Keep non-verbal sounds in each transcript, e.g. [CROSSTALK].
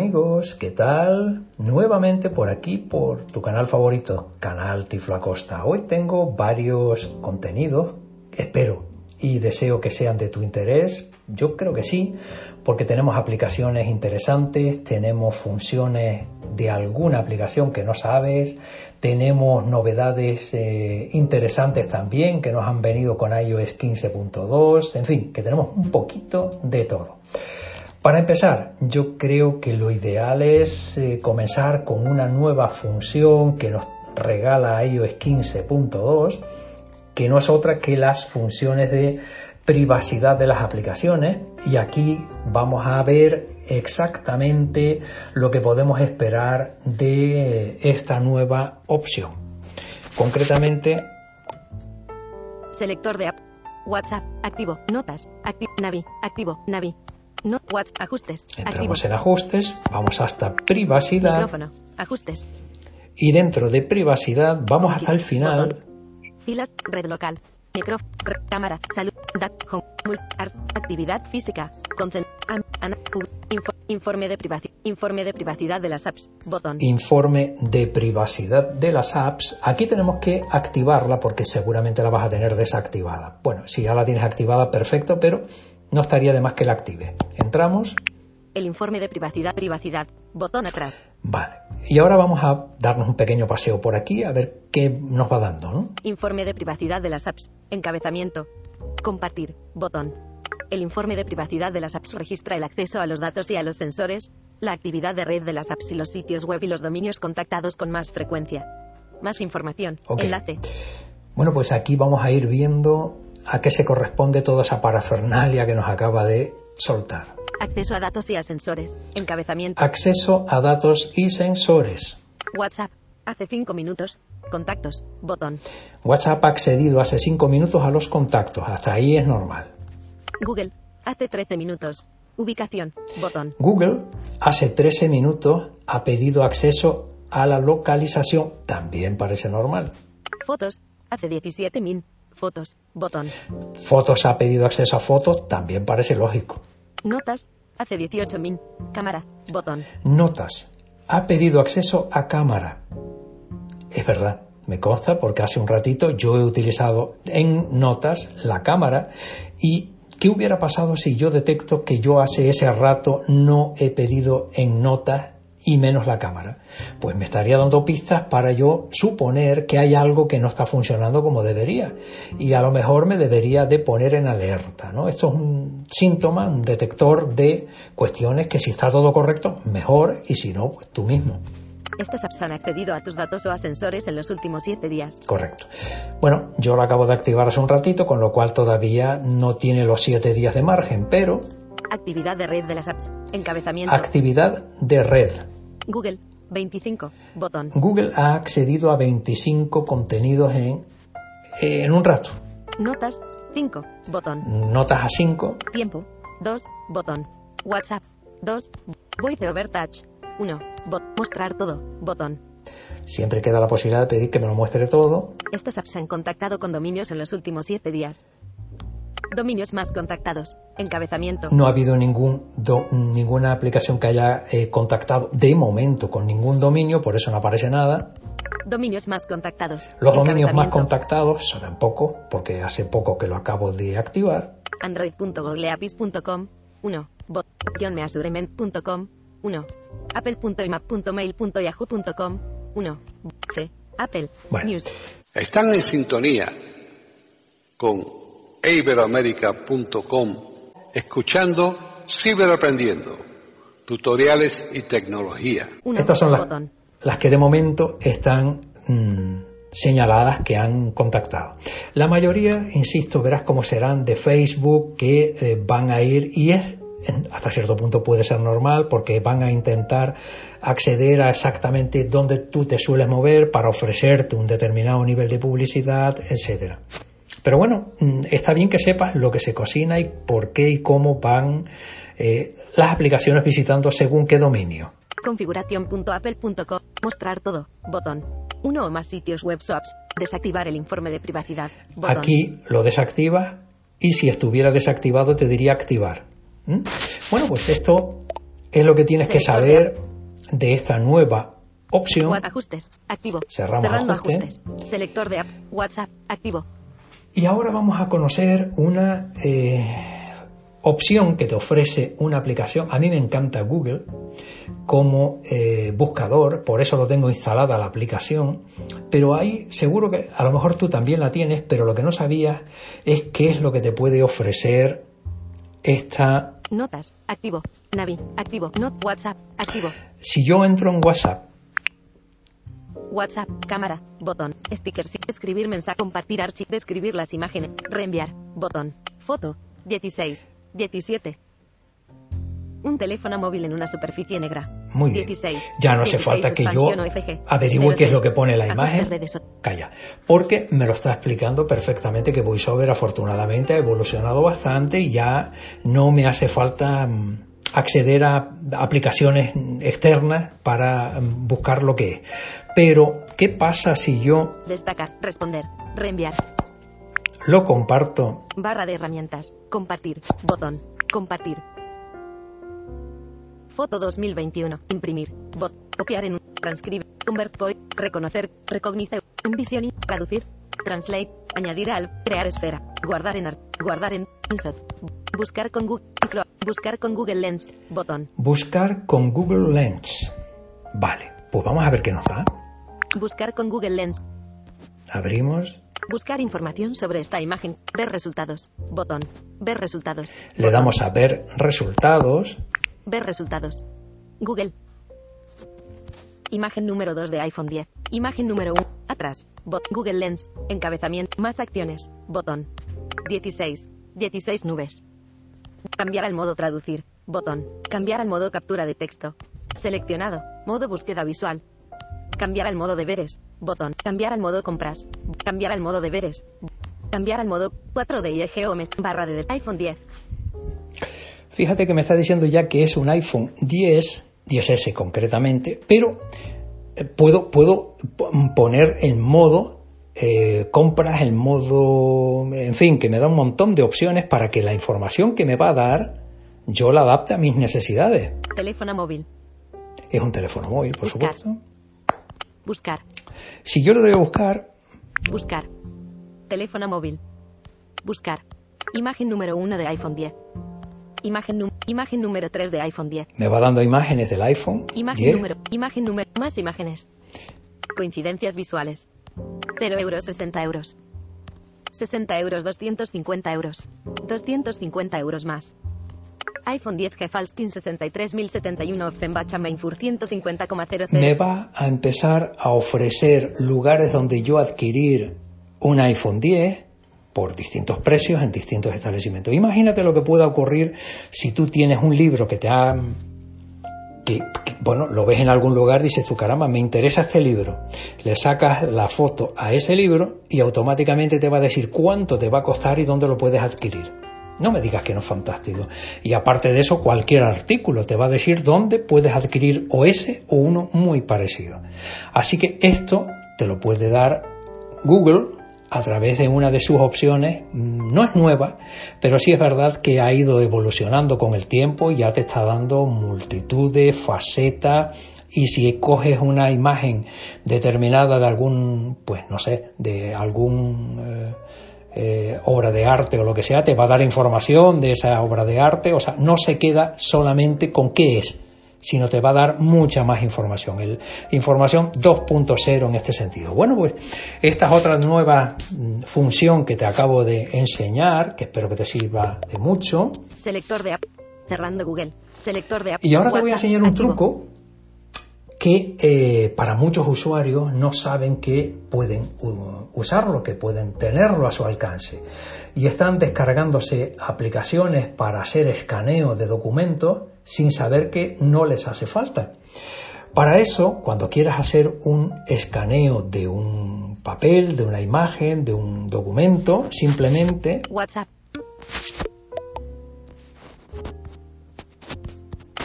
Amigos, ¿qué tal? Nuevamente por aquí, por tu canal favorito, Canal Tiflo Acosta. Hoy tengo varios contenidos, espero y deseo que sean de tu interés. Yo creo que sí, porque tenemos aplicaciones interesantes, tenemos funciones de alguna aplicación que no sabes, tenemos novedades eh, interesantes también que nos han venido con iOS 15.2, en fin, que tenemos un poquito de todo. Para empezar, yo creo que lo ideal es eh, comenzar con una nueva función que nos regala iOS 15.2, que no es otra que las funciones de privacidad de las aplicaciones y aquí vamos a ver exactamente lo que podemos esperar de esta nueva opción. Concretamente, selector de app, WhatsApp, activo, notas, activo, Navi, activo, Navi, no, WhatsApp, ajustes, entramos en ajustes, vamos hasta privacidad, micrófono, ajustes, y dentro de privacidad vamos hasta el final, filas, red local, micrófono, cámara, salud, dat, home, actividad física, informe de privacidad, informe de privacidad de las apps, botón. Informe de privacidad de las apps. Aquí tenemos que activarla porque seguramente la vas a tener desactivada. Bueno, si ya la tienes activada, perfecto, pero no estaría de más que la active. Entramos. El informe de privacidad, privacidad, botón atrás. Vale. Y ahora vamos a darnos un pequeño paseo por aquí a ver qué nos va dando, ¿no? Informe de privacidad de las apps, encabezamiento, Compartir. Botón. El informe de privacidad de las apps registra el acceso a los datos y a los sensores, la actividad de red de las apps y los sitios web y los dominios contactados con más frecuencia. Más información. Enlace. Bueno, pues aquí vamos a ir viendo a qué se corresponde toda esa parafernalia que nos acaba de soltar. Acceso a datos y a sensores. Encabezamiento. Acceso a datos y sensores. WhatsApp. Hace cinco minutos. Contactos. Botón. WhatsApp ha accedido hace cinco minutos a los contactos. Hasta ahí es normal. Google. Hace 13 minutos. Ubicación. Botón. Google hace 13 minutos ha pedido acceso a la localización. También parece normal. Fotos. Hace 17.000. Fotos. Botón. Fotos ha pedido acceso a fotos. También parece lógico. Notas. Hace 18.000. Cámara. Botón. Notas. Ha pedido acceso a cámara. Es verdad, me consta porque hace un ratito yo he utilizado en notas la cámara y ¿qué hubiera pasado si yo detecto que yo hace ese rato no he pedido en notas y menos la cámara? Pues me estaría dando pistas para yo suponer que hay algo que no está funcionando como debería y a lo mejor me debería de poner en alerta, ¿no? Esto es un síntoma, un detector de cuestiones que si está todo correcto, mejor y si no, pues tú mismo. Estas apps han accedido a tus datos o ascensores en los últimos siete días. Correcto. Bueno, yo lo acabo de activar hace un ratito, con lo cual todavía no tiene los siete días de margen, pero... Actividad de red de las apps. Encabezamiento. Actividad de red. Google. 25. Botón. Google ha accedido a 25 contenidos en, en un rato. Notas. 5. Botón. Notas a 5. Tiempo. 2. Botón. WhatsApp. 2. Voice over touch. 1. mostrar todo. Botón. Siempre queda la posibilidad de pedir que me lo muestre todo. Estas apps han contactado con dominios en los últimos 7 días. Dominios más contactados. Encabezamiento. No ha habido ningún ninguna aplicación que haya eh, contactado de momento con ningún dominio, por eso no aparece nada. Dominios más contactados. Los dominios más contactados saben poco, porque hace poco que lo acabo de activar. Android.googleapis.com 1. Bot. 1. Apple.imap.mail.yahoo.com. 1. C. Apple. Bueno. News. Están en sintonía con iberoamerica.com escuchando Ciberaprendiendo, tutoriales y tecnología. 1. Estas son las, que de momento están mm, señaladas que han contactado. La mayoría, insisto, verás cómo serán de Facebook que eh, van a ir y es hasta cierto punto puede ser normal porque van a intentar acceder a exactamente dónde tú te sueles mover para ofrecerte un determinado nivel de publicidad, etcétera. Pero bueno, mm, está bien que sepas lo que se cocina y por qué y cómo van eh, las aplicaciones visitando según qué dominio. Configuración.apple.com. Mostrar todo. Botón. Uno o más sitios web apps. Desactivar el informe de privacidad. Botón. Aquí lo desactivas y si estuviera desactivado te diría activar. ¿Mm? Bueno, pues esto es lo que tienes que saber de esta nueva opción. What ajustes. Activo. Cerramos Cerrando ajuste. ajustes. Selector de app. WhatsApp. Activo. Y ahora vamos a conocer una eh, opción que te ofrece una aplicación. A mí me encanta Google como eh, buscador, por eso lo tengo instalada la aplicación. Pero hay, seguro que a lo mejor tú también la tienes, pero lo que no sabías es qué es lo que te puede ofrecer esta. Notas. Activo. Navi. Activo. Not WhatsApp. Activo. Si yo entro en WhatsApp, WhatsApp. Cámara. Botón. Stickers. Escribir mensaje. Compartir archivo. Describir las imágenes. Reenviar. Botón. Foto. 16. 17. Un teléfono móvil en una superficie negra. Muy bien. 16. Ya no hace 16, falta que yo OFG. averigüe qué es lo que pone la imagen. redes Calla, porque me lo está explicando perfectamente que VoiceOver afortunadamente ha evolucionado bastante y ya no me hace falta mm, acceder a aplicaciones externas para mm, buscar lo que es. Pero, ¿qué pasa si yo Destacar. Responder. Reenviar. lo comparto? Barra de herramientas. Compartir. Botón. Compartir. Foto 2021. Imprimir. Bot. Copiar en un. Transcribe. Convert point. Reconocer. Recognize. Envision. y Traducir. Translate. Añadir al. Crear esfera. Guardar en. Guardar en. Insert. Buscar con Google. Buscar con Google Lens. Botón. Buscar con Google Lens. Vale, pues vamos a ver qué nos da. Buscar con Google Lens. Abrimos, Buscar información sobre esta imagen. Ver resultados. Botón. Ver resultados. le Botón. damos a ver resultados. Ver resultados. Google. Imagen número 2 de iPhone 10. Imagen número 1. Atrás. Bot. Google Lens. Encabezamiento. Más acciones. Botón. 16. 16 nubes. Cambiar al modo traducir. Botón. Cambiar al modo captura de texto. Seleccionado. Modo búsqueda visual. Cambiar al modo deberes. Botón. Cambiar al modo compras. Cambiar al modo deberes. Cambiar al modo 4D y o barra de iPhone 10. Fíjate que me está diciendo ya que es un iPhone 10, 10S concretamente, pero eh, puedo, puedo poner en modo eh, compras, en modo, en fin, que me da un montón de opciones para que la información que me va a dar yo la adapte a mis necesidades. Teléfono móvil. Es un teléfono móvil, por Buscar. supuesto. Buscar. Si yo lo doy a buscar, Buscar. Teléfono móvil. Buscar. Imagen número 1 de iPhone 10. Imagen, imagen número 3 de iPhone 10. me va dando imágenes del iPhone Imagen 10. número. Imagen número. Más imágenes. Coincidencias visuales. 0 euros 60 euros. 60 euros 250 euros. 250 euros más. iPhone 10 Gefalstin 63071 Offenbach Mainfur 150,00. me va a empezar a ofrecer lugares donde yo adquirir un iPhone 10 por distintos precios en distintos establecimientos. Imagínate lo que pueda ocurrir si tú tienes un libro que te ha bueno, lo ves en algún lugar, dices tú, caramba, me interesa este libro. Le sacas la foto a ese libro y automáticamente te va a decir cuánto te va a costar y dónde lo puedes adquirir. No me digas que no es fantástico. Y aparte de eso, cualquier artículo te va a decir dónde puedes adquirir o ese o uno muy parecido. Así que esto te lo puede dar Google a través de una de sus opciones. No es nueva, pero sí es verdad que ha ido evolucionando con el tiempo y ya te está dando multitud de facetas y si coges una imagen determinada de algún, pues no sé, de algún eh, eh, obra de arte o lo que sea, te va a dar información de esa obra de arte, o sea, no se queda solamente con qué es, sino te va a dar mucha más información. El, información 2.0 en este sentido. Bueno, pues esta es otra nueva mm, función que te acabo de enseñar, que espero que te sirva de mucho. Selector de app. Cerrando Google. Selector de app. Y ahora te voy a enseñar un truco que eh, para muchos usuarios no saben que pueden usarlo, que pueden tenerlo a su alcance. Y están descargándose aplicaciones para hacer escaneo de documentos sin saber que no les hace falta. Para eso, cuando quieras hacer un escaneo de un papel, de una imagen, de un documento, simplemente WhatsApp.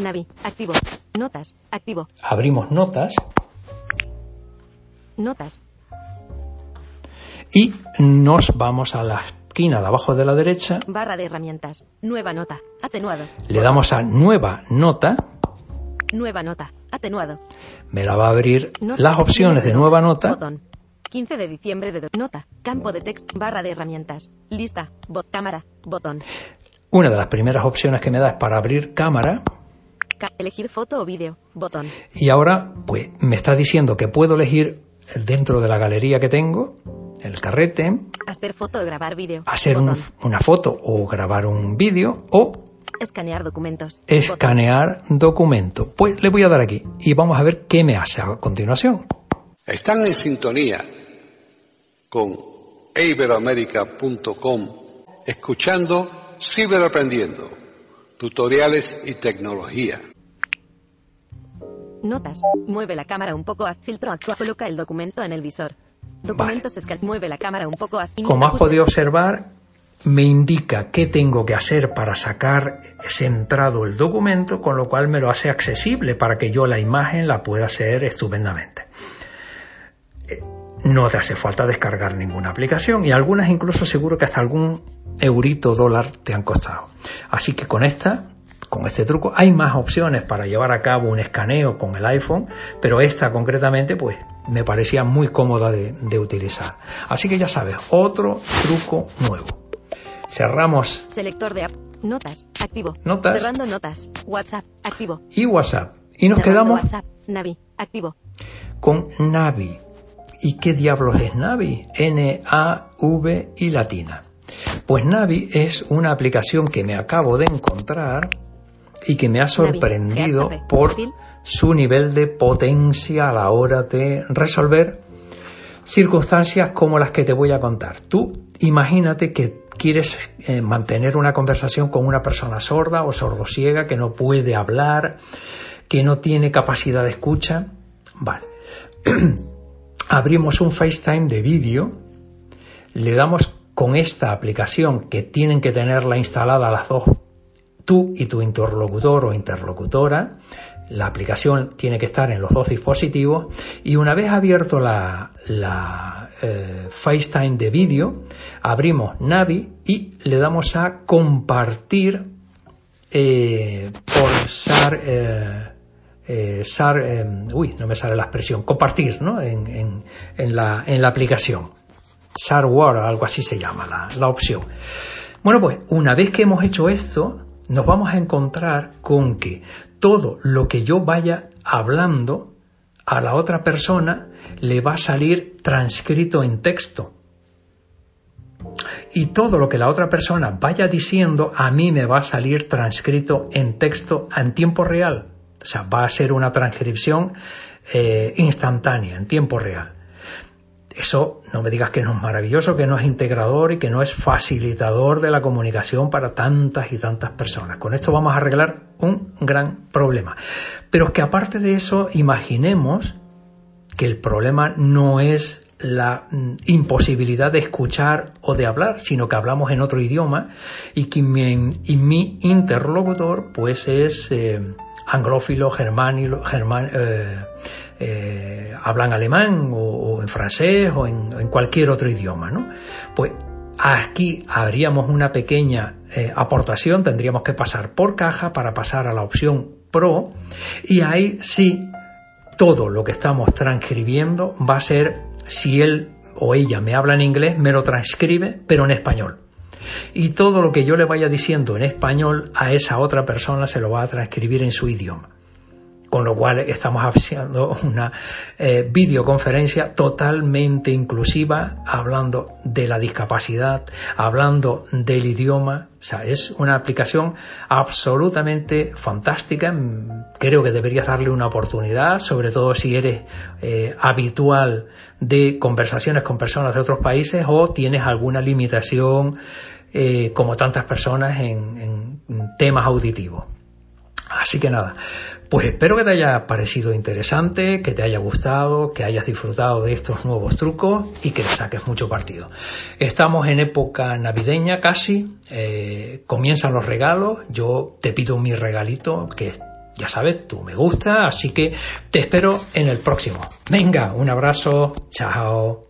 Navi, activo. Notas, activo. Abrimos notas. Notas. Y nos vamos a la esquina de abajo de la derecha. Barra de herramientas. Nueva nota. Atenuado. Le damos a nueva nota. Nueva nota. Atenuado. Me la va a abrir las opciones de nueva nota. Botón. 15 de diciembre de nota. Campo de texto. Barra de herramientas. Lista. Bot cámara. Botón. Una de las primeras opciones que me da es para abrir cámara. Elegir foto o vídeo. Botón. Y ahora, pues, me está diciendo que puedo elegir dentro de la galería que tengo, el carrete. Hacer foto o grabar vídeo. Hacer una foto o grabar un vídeo o Escanear documentos. Escanear documento. Pues le voy a dar aquí y vamos a ver qué me hace a continuación. Están en sintonía con iberoamerica.com escuchando Ciberaprendiendo tutoriales y tecnología. Notas. Mueve la cámara un poco a filtro actual. Coloca el documento en el visor. Documentos vale. Mueve la cámara un poco Como has podido observar, me indica qué tengo que hacer para sacar centrado el documento, con lo cual me lo hace accesible para que yo la imagen la pueda hacer estupendamente. Eh, no te hace falta descargar ninguna aplicación y algunas incluso seguro que hasta algún eurito dólar te han costado. Así que con esta, con este truco, hay más opciones para llevar a cabo un escaneo con el iPhone, pero esta concretamente, pues, me parecía muy cómoda de, de utilizar. Así que ya sabes, otro truco nuevo. Cerramos. Selector de app. Notas. Activo. Notas. Cerrando notas. WhatsApp. Activo. Y WhatsApp. Y nos Cerrando quedamos WhatsApp. Navi. Activo. con Navi. ¿Y qué diablos es Navi? N-A-V y latina. Pues Navi es una aplicación que me acabo de encontrar y que me ha sorprendido Navi, por perfil. Su nivel de potencia a la hora de resolver circunstancias como las que te voy a contar. Tú imagínate que quieres eh, mantener una conversación con una persona sorda o sordosiega que no puede hablar, que no tiene capacidad de escucha. Vale. [CLEARS THROAT] Abrimos un FaceTime de vídeo, le damos con esta aplicación que tienen que tenerla instalada las dos, tú y tu interlocutor o interlocutora, la aplicación tiene que estar en los dos dispositivos y una vez abierto la, la, eh, FaceTime de vídeo, abrimos Navi y le damos a compartir eh, por SAR, eh, SAR uy, no me sale la expresión, compartir ¿no? en, en, la, en la aplicación. SARware, algo así se llama la, la opción. Bueno, pues una vez que hemos hecho esto, nos vamos a encontrar con que todo lo que yo vaya hablando a la otra persona le va a salir transcrito en texto. Y todo lo que la otra persona vaya diciendo a mí me va a salir transcrito en texto en tiempo real. O sea, va a ser una transcripción eh, instantánea, en tiempo real. Eso no me digas que no es maravilloso, que no es integrador y que no es facilitador de la comunicación para tantas y tantas personas. Con esto vamos a arreglar un gran problema. Pero es que aparte de eso, imaginemos que el problema no es la mm, imposibilidad de escuchar o de hablar, sino que hablamos en otro idioma y que mi, interlocutor pues es eh, anglófilo, germánilo, germán, eh, eh, hablan alemán o, en francés o en, cualquier otro idioma, ¿no? Pues aquí habríamos una pequeña eh, aportación, tendríamos que pasar por caja para pasar a la opción Pro y ahí sí todo lo que estamos transcribiendo va a ser si él o ella me habla en inglés, me lo transcribe, pero en español. Y todo lo que yo le vaya diciendo en español a esa otra persona se lo va a transcribir en su idioma. Con lo cual estamos haciendo una eh, videoconferencia totalmente inclusiva, hablando de la discapacidad, hablando del idioma. O sea, es una aplicación absolutamente fantástica. Creo que deberías darle una oportunidad, sobre todo si eres eh, habitual de conversaciones con personas de otros países o tienes alguna limitación, eh, como tantas personas, en temas auditivos. Así que nada, pues espero que te haya parecido interesante, que te haya gustado, que hayas disfrutado de estos nuevos trucos y que saques mucho partido. Estamos en época navideña casi, eh, comienzan los regalos, yo te pido mi regalito que ya sabes, tú me gusta, así que te espero en el próximo. Venga, un abrazo, chao.